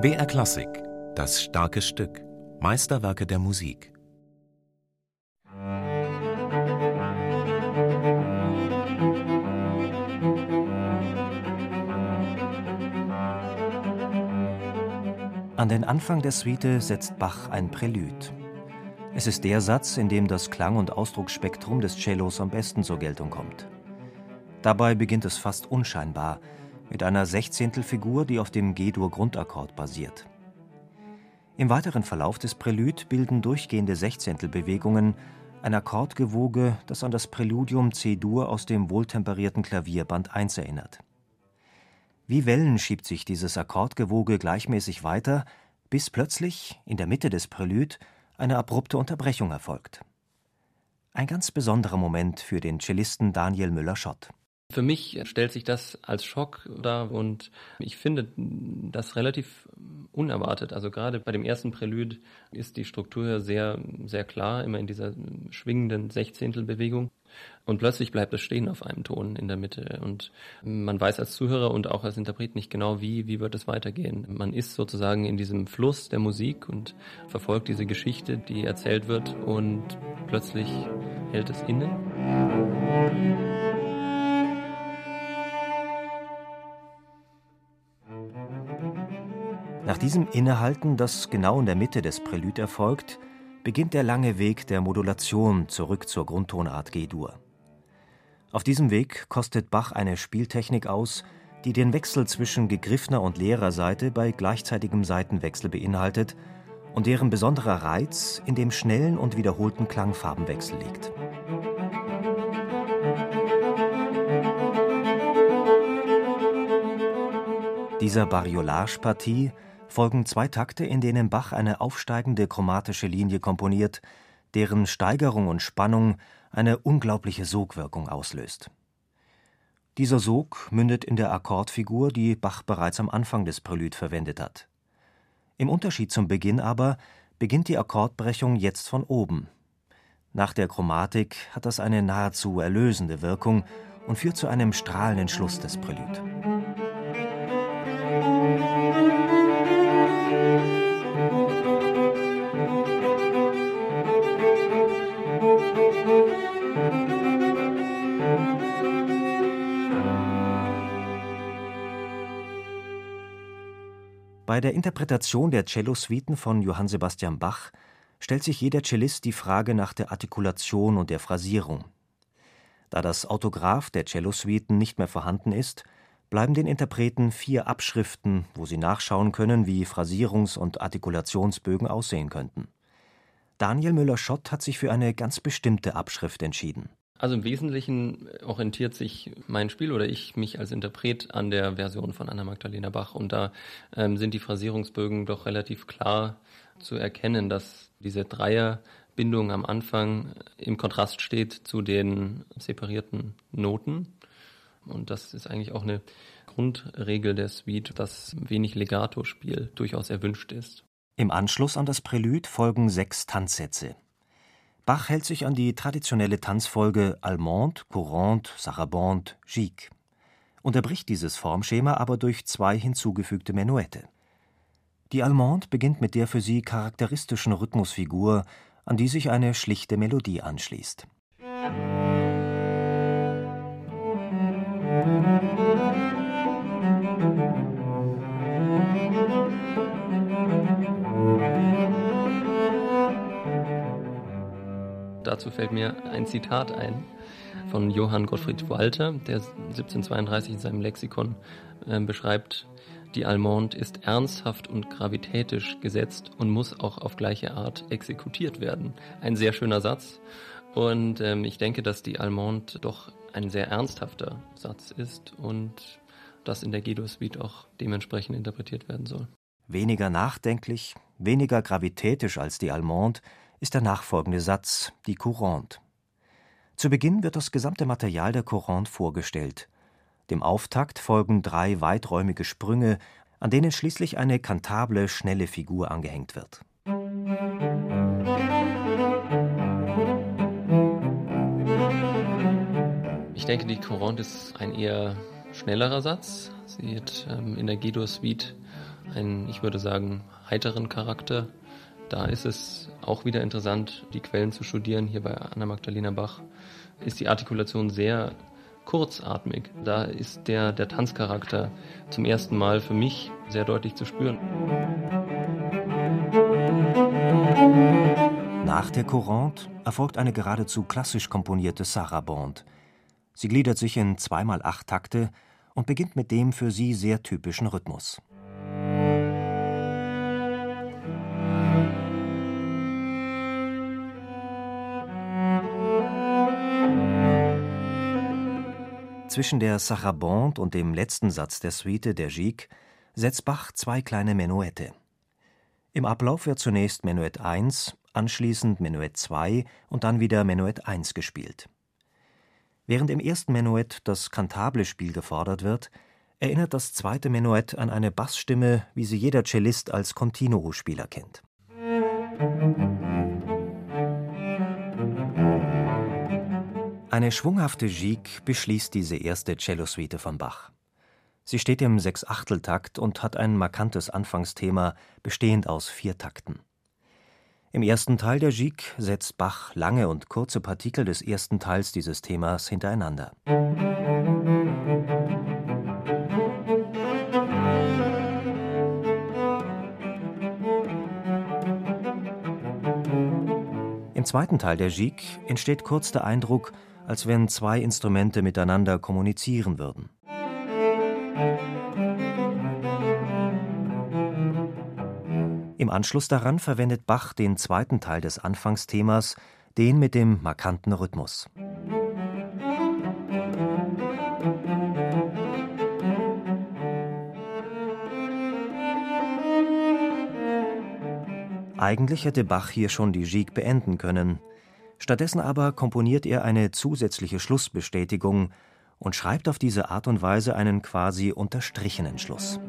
BR Klassik, das starke Stück, Meisterwerke der Musik. An den Anfang der Suite setzt Bach ein Prälude. Es ist der Satz, in dem das Klang- und Ausdrucksspektrum des Cellos am besten zur Geltung kommt. Dabei beginnt es fast unscheinbar – mit einer Sechzehntelfigur, die auf dem G-Dur-Grundakkord basiert. Im weiteren Verlauf des Prälud bilden durchgehende Sechzehntelbewegungen ein Akkordgewoge, das an das Präludium C-Dur aus dem wohltemperierten Klavierband 1 erinnert. Wie Wellen schiebt sich dieses Akkordgewoge gleichmäßig weiter, bis plötzlich in der Mitte des Prälud eine abrupte Unterbrechung erfolgt. Ein ganz besonderer Moment für den Cellisten Daniel Müller-Schott. Für mich stellt sich das als Schock dar und ich finde das relativ unerwartet. Also gerade bei dem ersten Prälude ist die Struktur sehr, sehr klar, immer in dieser schwingenden Sechzehntelbewegung. Und plötzlich bleibt es stehen auf einem Ton in der Mitte. Und man weiß als Zuhörer und auch als Interpret nicht genau, wie, wie wird es weitergehen. Man ist sozusagen in diesem Fluss der Musik und verfolgt diese Geschichte, die erzählt wird und plötzlich hält es inne. Nach diesem Innehalten, das genau in der Mitte des Prälud erfolgt, beginnt der lange Weg der Modulation zurück zur Grundtonart G-Dur. Auf diesem Weg kostet Bach eine Spieltechnik aus, die den Wechsel zwischen gegriffener und leerer Seite bei gleichzeitigem Seitenwechsel beinhaltet und deren besonderer Reiz in dem schnellen und wiederholten Klangfarbenwechsel liegt. Dieser Bariolage-Partie folgen zwei Takte, in denen Bach eine aufsteigende chromatische Linie komponiert, deren Steigerung und Spannung eine unglaubliche Sogwirkung auslöst. Dieser Sog mündet in der Akkordfigur, die Bach bereits am Anfang des Prälud verwendet hat. Im Unterschied zum Beginn aber beginnt die Akkordbrechung jetzt von oben. Nach der Chromatik hat das eine nahezu erlösende Wirkung und führt zu einem strahlenden Schluss des Prälud. Bei der Interpretation der Cellosuiten von Johann Sebastian Bach stellt sich jeder Cellist die Frage nach der Artikulation und der Phrasierung. Da das Autograph der Cellosuiten nicht mehr vorhanden ist, bleiben den Interpreten vier Abschriften, wo sie nachschauen können, wie Phrasierungs- und Artikulationsbögen aussehen könnten. Daniel Müller-Schott hat sich für eine ganz bestimmte Abschrift entschieden also im Wesentlichen orientiert sich mein Spiel oder ich mich als Interpret an der Version von Anna Magdalena Bach und da ähm, sind die Phrasierungsbögen doch relativ klar zu erkennen, dass diese Dreierbindung am Anfang im Kontrast steht zu den separierten Noten und das ist eigentlich auch eine Grundregel der Suite, dass wenig Legato-Spiel durchaus erwünscht ist. Im Anschluss an das Prälude folgen sechs Tanzsätze. Bach hält sich an die traditionelle Tanzfolge Allemande, Courante, Sarabande, Gigue, unterbricht dieses Formschema aber durch zwei hinzugefügte Menuette. Die Allemande beginnt mit der für sie charakteristischen Rhythmusfigur, an die sich eine schlichte Melodie anschließt. Dazu fällt mir ein Zitat ein von Johann Gottfried Walter, der 1732 in seinem Lexikon äh, beschreibt, die Allemande ist ernsthaft und gravitätisch gesetzt und muss auch auf gleiche Art exekutiert werden. Ein sehr schöner Satz. Und ähm, ich denke, dass die Allemande doch ein sehr ernsthafter Satz ist und das in der Guido-Suite auch dementsprechend interpretiert werden soll. Weniger nachdenklich, weniger gravitätisch als die Allemande ist der nachfolgende Satz, die Courante. Zu Beginn wird das gesamte Material der Courante vorgestellt. Dem Auftakt folgen drei weiträumige Sprünge, an denen schließlich eine kantable, schnelle Figur angehängt wird. Ich denke, die Courante ist ein eher schnellerer Satz. Sie hat ähm, in der G-Dur-Suite einen, ich würde sagen, heiteren Charakter. Da ist es auch wieder interessant, die Quellen zu studieren. Hier bei Anna Magdalena Bach ist die Artikulation sehr kurzatmig. Da ist der, der Tanzcharakter zum ersten Mal für mich sehr deutlich zu spüren. Nach der Courante erfolgt eine geradezu klassisch komponierte Sarabande. Sie gliedert sich in zweimal acht Takte und beginnt mit dem für sie sehr typischen Rhythmus. Zwischen der Sarabande und dem letzten Satz der Suite der Gigue setzt Bach zwei kleine Menuette. Im Ablauf wird zunächst Menuett 1, anschließend Menuett 2 und dann wieder Menuett 1 gespielt. Während im ersten Menuett das kantable Spiel gefordert wird, erinnert das zweite Menuett an eine Bassstimme, wie sie jeder Cellist als Continuo-Spieler kennt. Eine schwunghafte Gigue beschließt diese erste Cellosuite von Bach. Sie steht im Sechsachteltakt und hat ein markantes Anfangsthema, bestehend aus vier Takten. Im ersten Teil der Gigue setzt Bach lange und kurze Partikel des ersten Teils dieses Themas hintereinander. Im zweiten Teil der Gigue entsteht kurz der Eindruck, als wenn zwei Instrumente miteinander kommunizieren würden. Im Anschluss daran verwendet Bach den zweiten Teil des Anfangsthemas, den mit dem markanten Rhythmus. Eigentlich hätte Bach hier schon die Gigue beenden können, Stattdessen aber komponiert er eine zusätzliche Schlussbestätigung und schreibt auf diese Art und Weise einen quasi unterstrichenen Schluss.